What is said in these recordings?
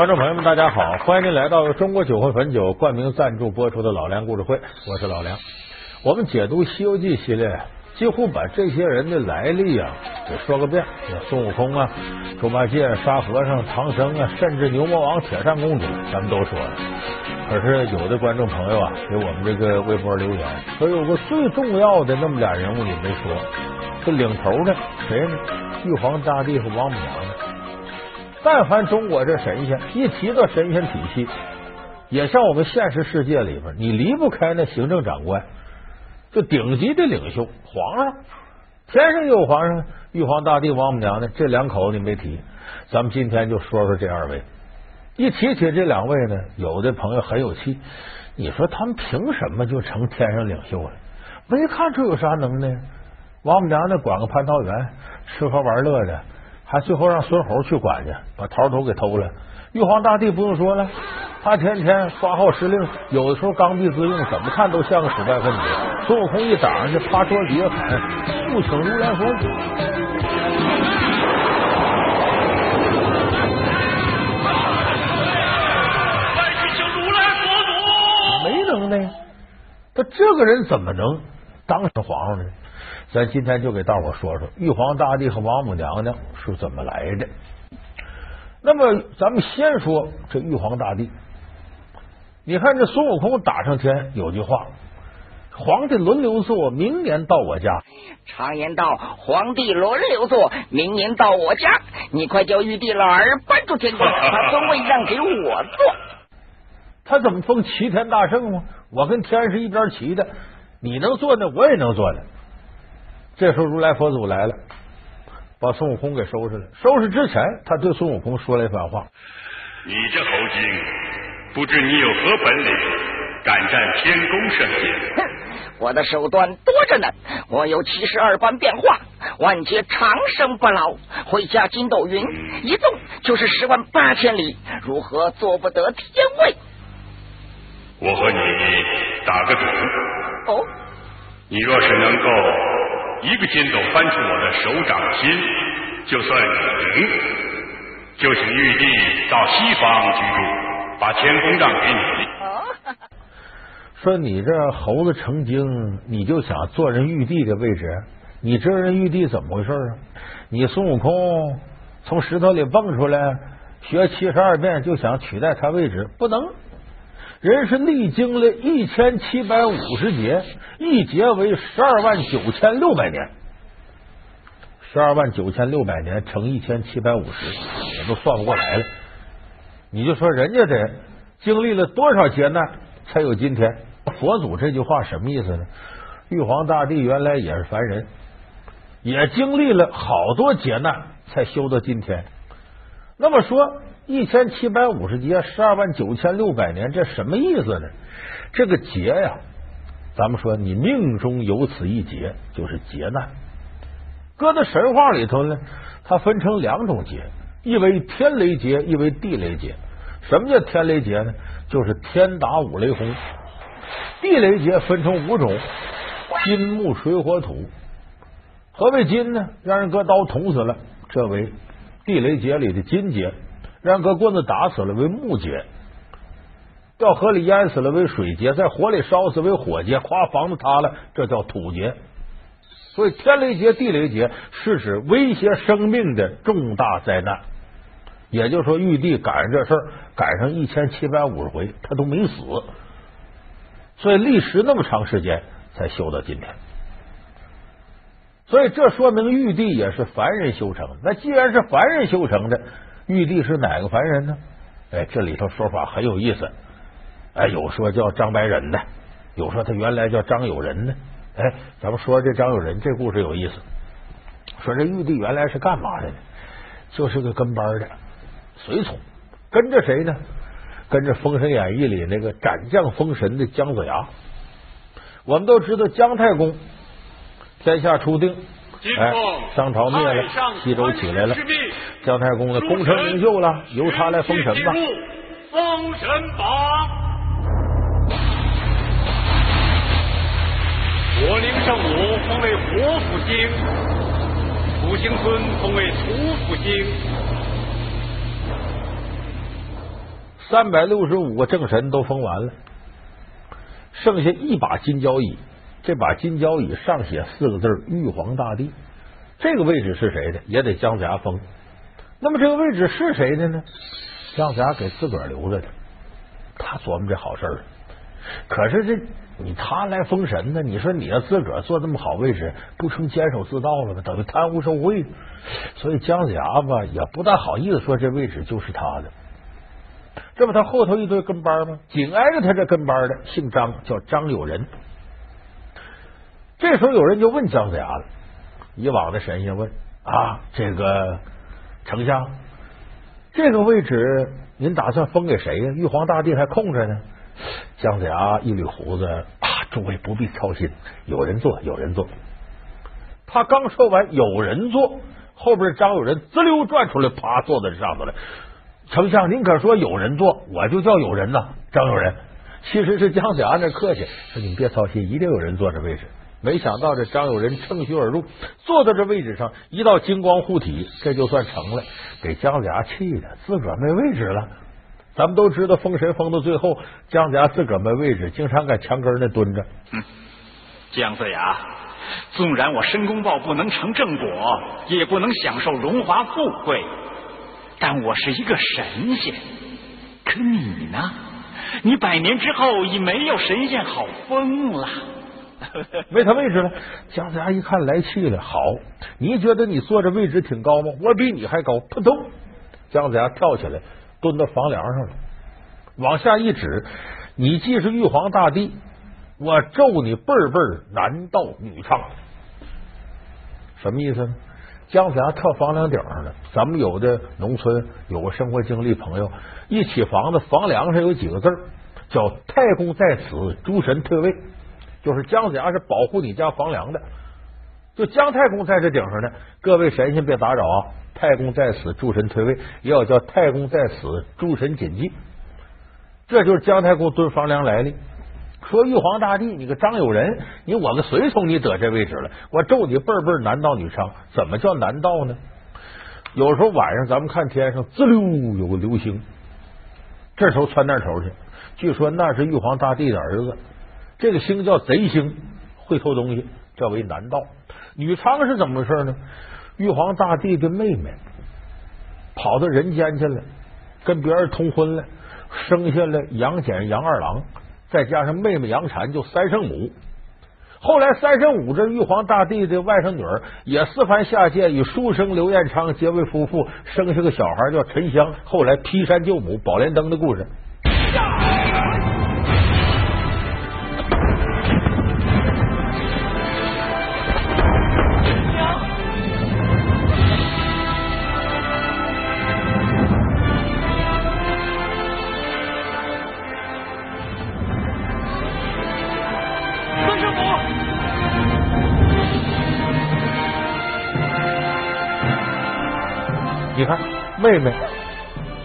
观众朋友们，大家好！欢迎您来到中国酒会汾酒冠名赞助播出的老梁故事会，我是老梁。我们解读《西游记》系列，几乎把这些人的来历啊给说个遍，孙悟空啊、猪八戒、沙和尚、唐僧啊，甚至牛魔王、铁扇公主，咱们都说了。可是有的观众朋友啊，给我们这个微博留言说，有个最重要的那么俩人物你没说，这领头的谁呢？玉皇大帝和王母娘娘。但凡中国这神仙一提到神仙体系，也像我们现实世界里边，你离不开那行政长官，就顶级的领袖皇上，天上有皇上，玉皇大帝、王母娘娘这两口子你没提，咱们今天就说说这二位。一提起这两位呢，有的朋友很有气，你说他们凭什么就成天上领袖了？没看出有啥能耐。王母娘娘管个蟠桃园，吃喝玩乐的。还最后让孙猴去管去，把桃头给偷了。玉皇大帝不用说了，他天天发号施令，有的时候刚愎自用，怎么看都像个腐败分子。孙悟空一打上去，趴桌底下喊：“速请如来佛祖！”快去请如来佛祖！没能耐，他这个人怎么能当上皇上呢？咱今天就给大伙说说玉皇大帝和王母娘娘是怎么来的。那么，咱们先说这玉皇大帝。你看这孙悟空打上天有句话：“皇帝轮流坐，明年到我家。”常言道：“皇帝轮流坐，明年到我家。”你快叫玉帝老儿搬出天宫，把尊位让给我坐。他怎么封齐天大圣吗？我跟天是一边齐的，你能坐那，我也能坐的。这时候，如来佛祖来了，把孙悟空给收拾了。收拾之前，他对孙悟空说了一番话：“你这猴精，不知你有何本领，敢占天宫圣洁？哼，我的手段多着呢，我有七十二般变化，万劫长生不老，会驾筋斗云，一动就是十万八千里，如何做不得天位？我和你打个赌。哦，你若是能够。”一个筋斗翻出我的手掌心，就算你赢。就请玉帝到西方居住，把天宫让给你。说你这猴子成精，你就想坐人玉帝的位置？你知道人玉帝怎么回事啊？你孙悟空从石头里蹦出来，学七十二变，就想取代他位置？不能。人是历经了一千七百五十劫，一劫为十二万九千六百年，十二万九千六百年乘一千七百五十，我都算不过来了。你就说人家得经历了多少劫难才有今天？佛祖这句话什么意思呢？玉皇大帝原来也是凡人，也经历了好多劫难才修到今天。那么说。一千七百五十劫，十二万九千六百年，这什么意思呢？这个劫呀，咱们说你命中有此一劫，就是劫难。搁在神话里头呢，它分成两种劫，一为天雷劫，一为地雷劫。什么叫天雷劫呢？就是天打五雷轰。地雷劫分成五种：金木水火土。何为金呢？让人搁刀捅死了，这为地雷劫里的金劫。让个棍子打死了为木劫，掉河里淹死了为水劫，在火里烧死为火劫，夸房子塌了这叫土劫。所以天雷劫、地雷劫是指威胁生命的重大灾难。也就是说，玉帝赶上这事儿，赶上一千七百五十回，他都没死，所以历时那么长时间才修到今天。所以这说明玉帝也是凡人修成。那既然是凡人修成的。玉帝是哪个凡人呢？哎，这里头说法很有意思。哎，有说叫张白仁的，有说他原来叫张友仁的。哎，咱们说这张友仁这故事有意思。说这玉帝原来是干嘛的呢？就是个跟班的随从，跟着谁呢？跟着《封神演义》里那个斩将封神的姜子牙。我们都知道姜太公天下初定。哎，商朝灭了，西周起来了，姜太公的功成名就了，由他来封神吧。封神榜，我灵圣武封为火府星，土行孙封为土府星，三百六十五个正神都封完了，剩下一把金交椅。这把金交椅上写四个字“玉皇大帝”，这个位置是谁的？也得姜子牙封。那么这个位置是谁的呢？姜子牙给自个儿留着的。他琢磨这好事儿，可是这你他来封神呢？你说你要自个儿坐这么好位置，不成监守自盗了吗？等于贪污受贿。所以姜子牙吧也不大好意思说这位置就是他的。这不他后头一堆跟班吗？紧挨着他这跟班的姓张，叫张有仁。这时候有人就问姜子牙了，以往的神仙问啊，这个丞相，这个位置您打算封给谁呀？玉皇大帝还空着呢。姜子牙一捋胡子啊，诸位不必操心，有人做，有人做。他刚说完有人做，后边张有人滋溜转出来，啪坐在上头了。丞相，您可说有人做，我就叫有人呐。张有人其实是姜子牙那客气，说你别操心，一定有人坐这位置。没想到这张有人乘虚而入，坐在这位置上，一道金光护体，这就算成了。给姜子牙气的，自个儿没位置了。咱们都知道，封神封到最后，姜子牙自个儿没位置，经常在墙根那蹲着。姜子牙，纵然我申公豹不能成正果，也不能享受荣华富贵，但我是一个神仙。可你呢？你百年之后已没有神仙好封了。没他位置了，姜子牙一看来气了。好，你觉得你坐这位置挺高吗？我比你还高！扑通，姜子牙跳起来，蹲到房梁上了，往下一指：“你既是玉皇大帝，我咒你辈辈男盗女娼。”什么意思呢？姜子牙跳房梁顶上了。咱们有的农村有个生活经历朋友，一起房子房梁上有几个字叫“太公在此，诸神退位”。就是姜子牙是保护你家房梁的，就姜太公在这顶上呢。各位神仙别打扰啊！太公在此，诸神退位，也要叫太公在此，诸神谨记。这就是姜太公蹲房梁来历。说玉皇大帝，你个张有人，你我们随从，你得这位置了，我咒你辈辈男盗女娼。怎么叫男盗呢？有时候晚上咱们看天上滋溜有个流星，这时候窜那头去，据说那是玉皇大帝的儿子。这个星叫贼星，会偷东西，叫为男盗。女娼是怎么回事呢？玉皇大帝的妹妹跑到人间去了，跟别人通婚了，生下了杨戬、杨二郎，再加上妹妹杨婵，就三圣母。后来三圣母这玉皇大帝的外甥女儿也四番下界，与书生刘彦昌结为夫妇，生下个小孩叫沉香。后来劈山救母，宝莲灯的故事。妹妹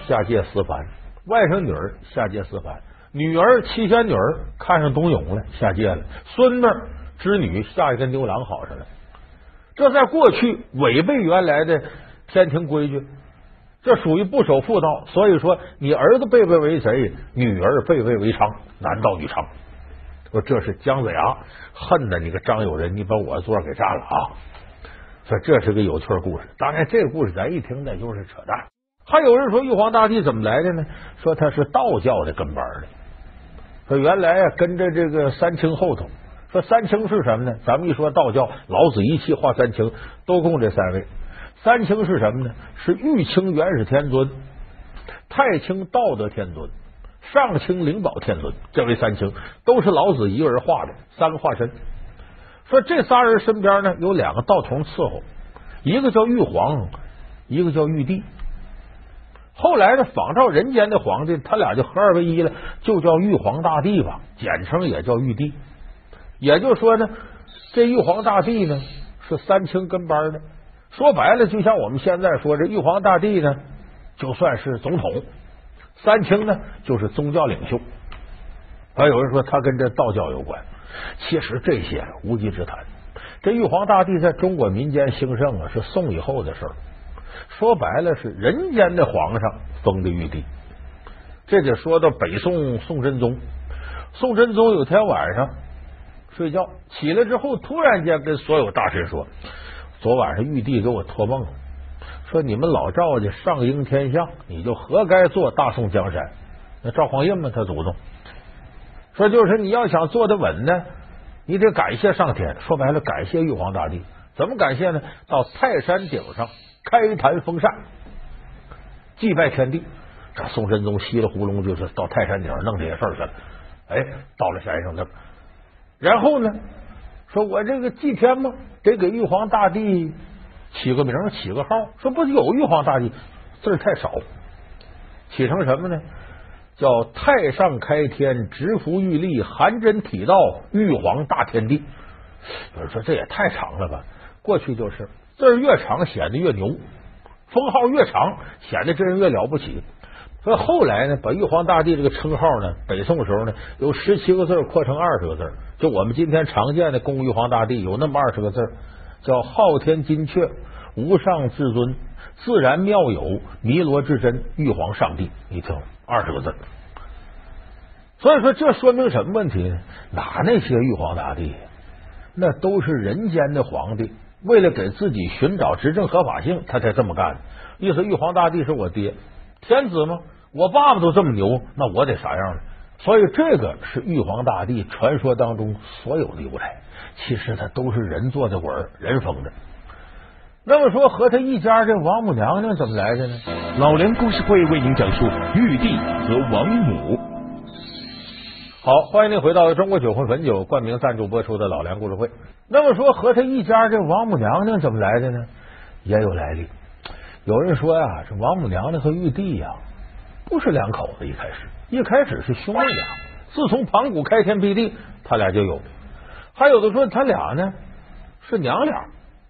下界思凡，外甥女儿下界思凡，女儿七仙女儿看上董永了，下界了，孙女织女下一跟牛郎好上了。这在过去违背原来的天庭规矩，这属于不守妇道。所以说，你儿子辈辈为贼，女儿辈辈为娼，男盗女娼。说这是姜子牙恨的你个张友仁，你把我座给占了啊！说这是个有趣故事，当然这个故事咱一听那就是扯淡。还有人说玉皇大帝怎么来的呢？说他是道教的跟班的。说原来啊跟着这个三清后头。说三清是什么呢？咱们一说道教，老子一气化三清，都供这三位。三清是什么呢？是玉清元始天尊、太清道德天尊、上清灵宝天尊。这位三清都是老子一个人画的三个化身。说这仨人身边呢有两个道童伺候，一个叫玉皇，一个叫玉帝。后来呢，仿照人间的皇帝，他俩就合二为一了，就叫玉皇大帝吧，简称也叫玉帝。也就说呢，这玉皇大帝呢是三清跟班的。说白了，就像我们现在说，这玉皇大帝呢就算是总统，三清呢就是宗教领袖。还有人说他跟这道教有关。其实这些无稽之谈。这玉皇大帝在中国民间兴盛啊，是宋以后的事儿。说白了，是人间的皇上封的玉帝。这得说到北宋宋真宗。宋真宗有天晚上睡觉起来之后，突然间跟所有大臣说：“昨晚上玉帝给我托梦了，说你们老赵家上应天下，你就活该做大宋江山。那赵匡胤嘛，他祖宗说就是你要想坐得稳呢，你得感谢上天。说白了，感谢玉皇大帝。怎么感谢呢？到泰山顶上开坛封禅，祭拜天地。这宋真宗稀里糊涂就是到泰山顶上弄这些事儿去了。哎，到了山上那，然后呢，说我这个祭天嘛，得给玉皇大帝起个名，起个号。说不是有玉皇大帝字儿太少，起成什么呢？叫太上开天，直服玉立，含真体道，玉皇大天地。有人说这也太长了吧？过去就是字越长显得越牛，封号越长显得这人越了不起。所以后来呢，把玉皇大帝这个称号呢，北宋时候呢，由十七个字扩成二十个字。就我们今天常见的供玉皇大帝有那么二十个字，叫昊天金阙，无上至尊，自然妙有，弥罗至真，玉皇上帝。你听，二十个字。所以说，这说明什么问题呢？哪那些玉皇大帝，那都是人间的皇帝。为了给自己寻找执政合法性，他才这么干的。意思，玉皇大帝是我爹，天子吗？我爸爸都这么牛，那我得啥样呢？所以这个是玉皇大帝传说当中所有的由来。其实他都是人做的鬼，人封的。那么说和他一家这王母娘娘怎么来的呢？老梁故事会为您讲述玉帝和王母。好，欢迎您回到中国酒魂汾酒冠名赞助播出的老梁故事会。那么说和他一家这王母娘娘怎么来的呢？也有来历。有人说呀，这王母娘娘和玉帝呀不是两口子，一开始一开始是兄妹俩。自从盘古开天辟地，他俩就有。还有的说他俩呢是娘俩，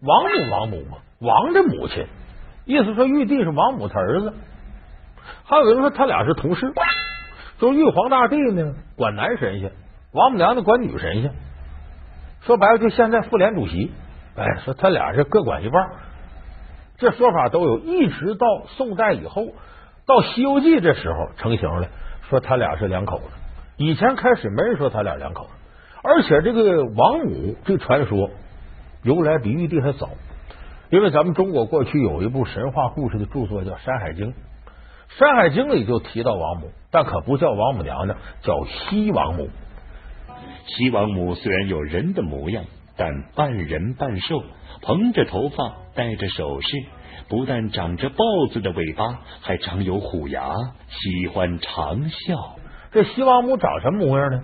王母王母嘛，王的母亲，意思说玉帝是王母他儿子。还有人说他俩是同事，说玉皇大帝呢管男神仙，王母娘娘管女神仙。说白了，就现在妇联主席，哎，说他俩是各管一半。这说法都有，一直到宋代以后，到《西游记》这时候成型了，说他俩是两口子。以前开始没人说他俩两口子，而且这个王母这传说由来比玉帝还早，因为咱们中国过去有一部神话故事的著作叫《山海经》，《山海经》里就提到王母，但可不叫王母娘娘，叫西王母。西王母虽然有人的模样，但半人半兽，蓬着头发，戴着首饰，不但长着豹子的尾巴，还长有虎牙，喜欢长啸。这西王母长什么模样呢？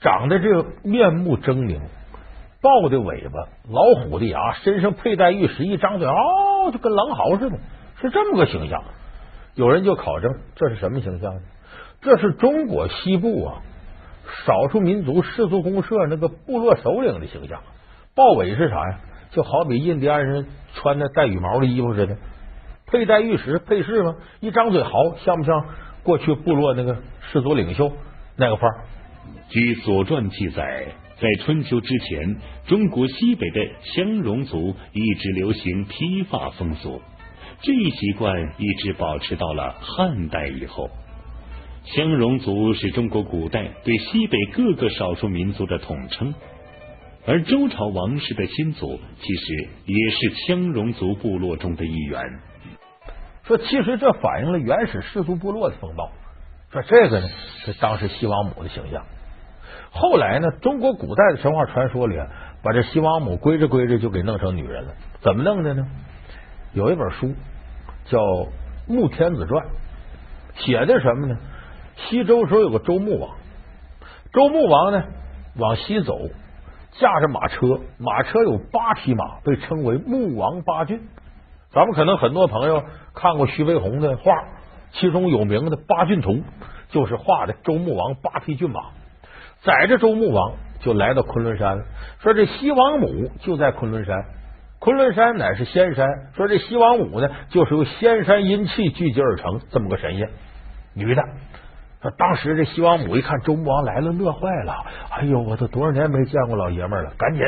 长得这个面目狰狞，豹的尾巴，老虎的牙，身上佩戴玉石，一张嘴哦，就跟狼嚎似的，是这么个形象。有人就考证，这是什么形象呢？这是中国西部啊。少数民族氏族公社那个部落首领的形象，豹尾是啥呀？就好比印第安人穿的带羽毛的衣服似的，佩戴玉石配饰吗？一张嘴嚎，像不像过去部落那个氏族领袖那个范儿？据《左传》记载，在春秋之前，中国西北的羌戎族一直流行披发风俗，这一习惯一直保持到了汉代以后。羌戎族是中国古代对西北各个少数民族的统称，而周朝王室的亲族其实也是羌戎族部落中的一员。说，其实这反映了原始氏族部落的风貌。说这个呢，是当时西王母的形象。后来呢，中国古代的神话传说里，把这西王母归着归着就给弄成女人了。怎么弄的呢？有一本书叫《穆天子传》，写的什么呢？西周时候有个周穆王，周穆王呢往西走，驾着马车，马车有八匹马，被称为穆王八骏。咱们可能很多朋友看过徐悲鸿的画，其中有名的《八骏图》就是画的周穆王八匹骏马，载着周穆王就来到昆仑山了。说这西王母就在昆仑山，昆仑山乃是仙山。说这西王母呢，就是由仙山阴气聚集而成这么个神仙，女的。说当时这西王母一看周穆王来了，乐坏了。哎呦，我都多少年没见过老爷们了，赶紧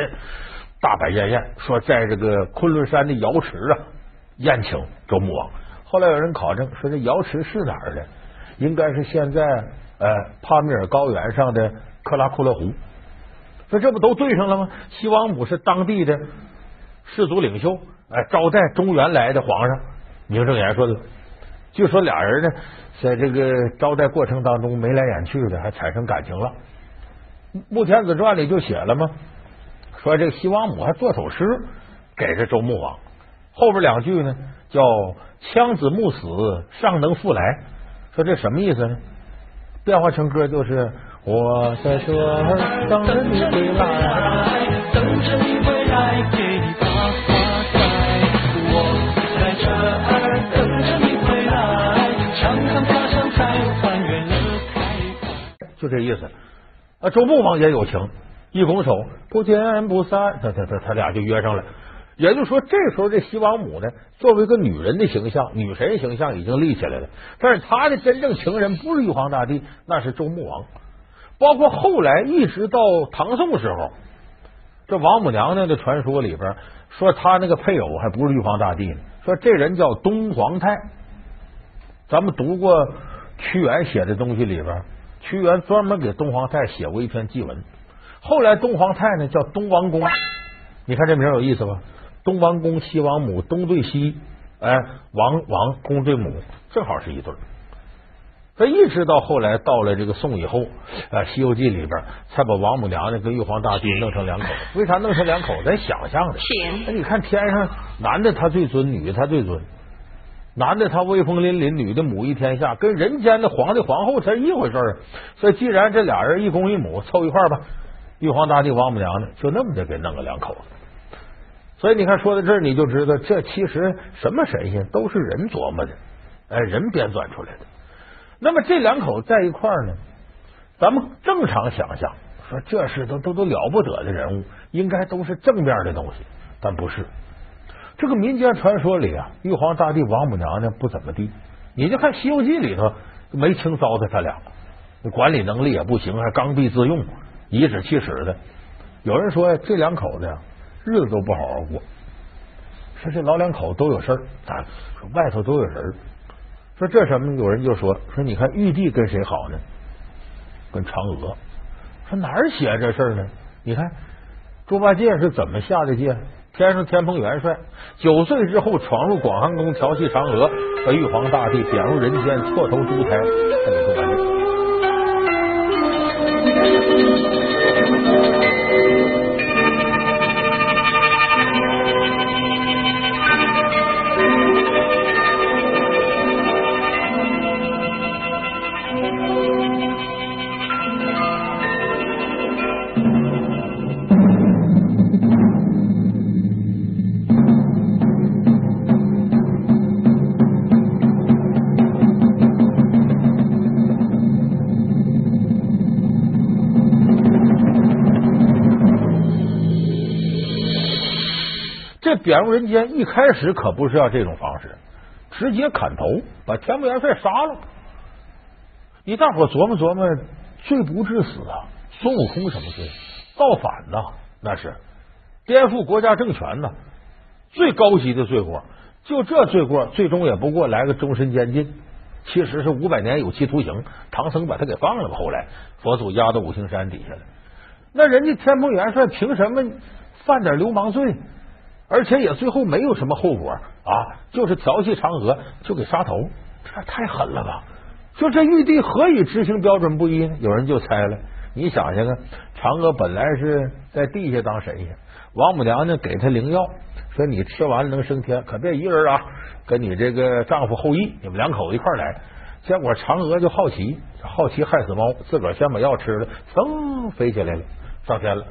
大摆宴宴，说在这个昆仑山的瑶池啊宴请周穆王。后来有人考证说，这瑶池是哪儿的？应该是现在呃帕米尔高原上的克拉库勒湖。说这不都对上了吗？西王母是当地的氏族领袖，哎，招待中原来的皇上，名正言顺了。据说俩人呢，在这个招待过程当中眉来眼去的，还产生感情了。《穆天子传》里就写了吗？说这个西王母还做首诗给这周穆王，后边两句呢叫“枪子木死，尚能复来”。说这什么意思呢？变化成歌就是“我在这儿等着你回来，等着你回来给你把花摘。我在这儿等着你回来，唱唱家乡菜，团圆乐开怀。”就这意思。啊，周穆王也有情，一拱手，不见不散，他他他他俩就约上了。也就是说，这时候这西王母呢，作为一个女人的形象、女神形象已经立起来了。但是她的真正情人不是玉皇大帝，那是周穆王。包括后来一直到唐宋时候，这王母娘娘的传说里边说，她那个配偶还不是玉皇大帝呢，说这人叫东皇太。咱们读过屈原写的东西里边。屈原专门给东皇太写过一篇祭文，后来东皇太呢叫东王公，你看这名有意思吧？东王公、西王母，东对西，哎，王王公对母，正好是一对。以一直到后来到了这个宋以后，啊，《西游记》里边才把王母娘娘跟玉皇大帝弄成两口。为啥弄成两口？咱想象的。那你看天上男的他最尊，女的他最尊。男的他威风凛凛，女的母仪天下，跟人间的皇帝皇后是一回事儿。所以既然这俩人一公一母凑一块儿吧，玉皇大帝、王母娘娘就那么的给弄个两口子。所以你看，说到这儿你就知道，这其实什么神仙都是人琢磨的，哎，人编撰出来的。那么这两口在一块儿呢，咱们正常想象说这是都都都了不得的人物，应该都是正面的东西，但不是。这个民间传说里啊，玉皇大帝、王母娘娘不怎么地。你就看《西游记》里头没轻糟蹋他俩，管理能力也不行，还刚愎自用、颐指气使的。有人说这两口子呀，日子都不好好过。说这老两口都有事儿，啊，说外头都有人。说这什么？有人就说说，你看玉帝跟谁好呢？跟嫦娥。说哪儿写这事儿呢？你看猪八戒是怎么下的界？天上天蓬元帅九岁之后闯入广寒宫调戏嫦娥，把玉皇大帝贬入人间，错投猪胎，贬入人间一开始可不是要这种方式，直接砍头，把天蓬元帅杀了。你大伙琢磨琢磨，罪不至死啊！孙悟空什么罪？造反呐，那是颠覆国家政权呐，最高级的罪过。就这罪过，最终也不过来个终身监禁，其实是五百年有期徒刑。唐僧把他给放了吧？后来佛祖压到五行山底下了。那人家天蓬元帅凭什么犯点流氓罪？而且也最后没有什么后果啊，就是调戏嫦娥就给杀头，这太狠了吧！说这玉帝何以执行标准不一呢？有人就猜了，你想想看，嫦娥本来是在地下当神仙，王母娘娘给她灵药，说你吃完了能升天，可别一个人啊，跟你这个丈夫后羿，你们两口子一块来。结果嫦娥就好奇，好奇害死猫，自个儿先把药吃了，噌飞起来了，上天了。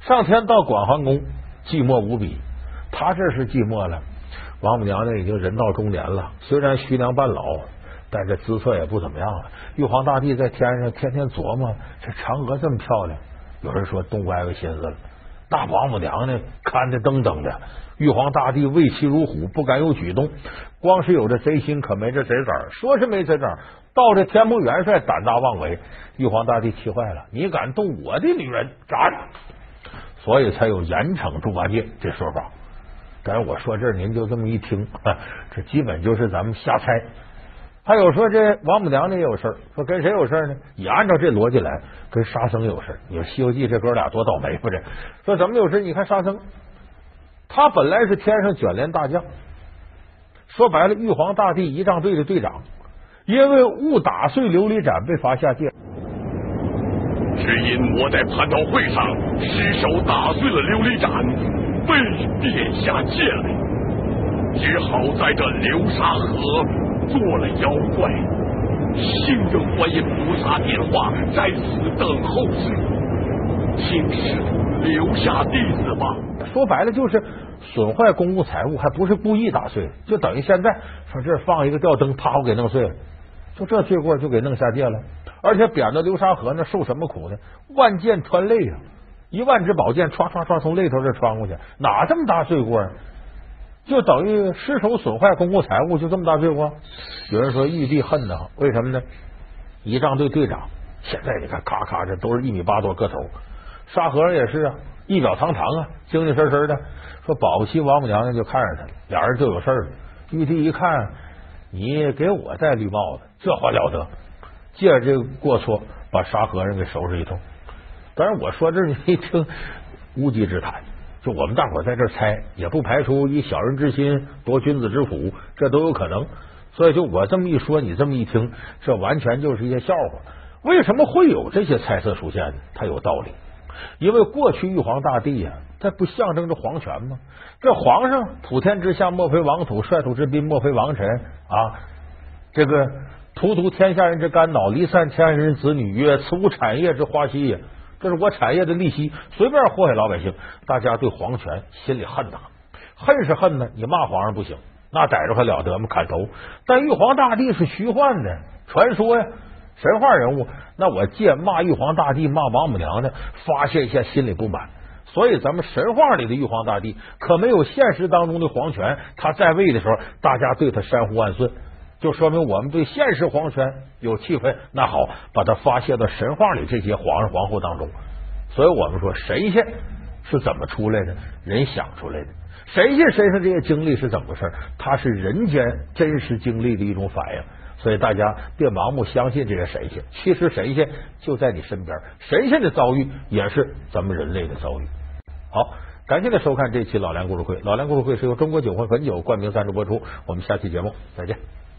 上天到广寒宫，寂寞无比。他这是寂寞了，王母娘娘已经人到中年了，虽然虚娘半老，但这姿色也不怎么样了。玉皇大帝在天上天天琢磨，这嫦娥这么漂亮，有人说动歪歪心思了。大王母娘娘看着噔噔的，玉皇大帝畏其如虎，不敢有举动。光是有这贼心，可没这贼胆。说是没贼胆，到这天蓬元帅胆大妄为，玉皇大帝气坏了，你敢动我的女人，斩！所以才有严惩猪八戒这说法。但是我说这，您就这么一听，这基本就是咱们瞎猜。还有说这王母娘娘也有事儿，说跟谁有事儿呢？也按照这逻辑来，跟沙僧有事儿。你说《西游记》这哥俩多倒霉不这？说怎么有事？你看沙僧，他本来是天上卷帘大将，说白了，玉皇大帝仪仗队的队长，因为误打碎琉璃盏被罚下界。只因我在蟠桃会上失手打碎了琉璃盏，被贬下界来，只好在这流沙河做了妖怪。幸得观音菩萨点化，在此等候之，请师傅留下弟子吧。说白了就是损坏公共财物，还不是故意打碎，就等于现在说这放一个吊灯，啪我给弄碎了，就这罪过就给弄下界了。而且贬到流沙河那受什么苦呢？万箭穿肋啊！一万支宝剑唰唰唰从肋头这穿过去，哪这么大罪过啊？就等于失手损坏公共财物，就这么大罪过。有人说玉帝恨呐，为什么呢？仪仗队队长现在你看，咔咔这都是一米八多个头，沙和尚也是啊，仪表堂堂啊，精精神神的。说保不齐王母娘娘就看上他了，俩人就有事儿了。玉帝一看，你给我戴绿帽子，这话了得。借着这个过错，把沙和尚给收拾一通。当然，我说这你一听无稽之谈。就我们大伙在这猜，也不排除以小人之心夺君子之腹，这都有可能。所以，就我这么一说，你这么一听，这完全就是一些笑话。为什么会有这些猜测出现呢？它有道理。因为过去玉皇大帝呀，他不象征着皇权吗？这皇上普天之下莫非王土，率土之滨莫非王臣啊！这个荼毒天下人之肝脑，离散天下人子女曰：“此无产业之花息也。”这是我产业的利息，随便祸害老百姓，大家对皇权心里恨呐，恨是恨呢。你骂皇上不行，那逮着还了得吗？砍头。但玉皇大帝是虚幻的传说呀，神话人物。那我借骂玉皇大帝、骂王母娘娘，发泄一下心里不满。所以咱们神话里的玉皇大帝可没有现实当中的皇权。他在位的时候，大家对他山呼万岁。就说明我们对现实皇权有气愤，那好，把它发泄到神话里这些皇上皇后当中。所以我们说神仙是怎么出来的？人想出来的。神仙身上这些经历是怎么回事？它是人间真实经历的一种反应。所以大家别盲目相信这些神仙，其实神仙就在你身边。神仙的遭遇也是咱们人类的遭遇。好，感谢您收看这期老梁故事会。老梁故事会是由中国酒魂汾酒冠名赞助播出。我们下期节目再见。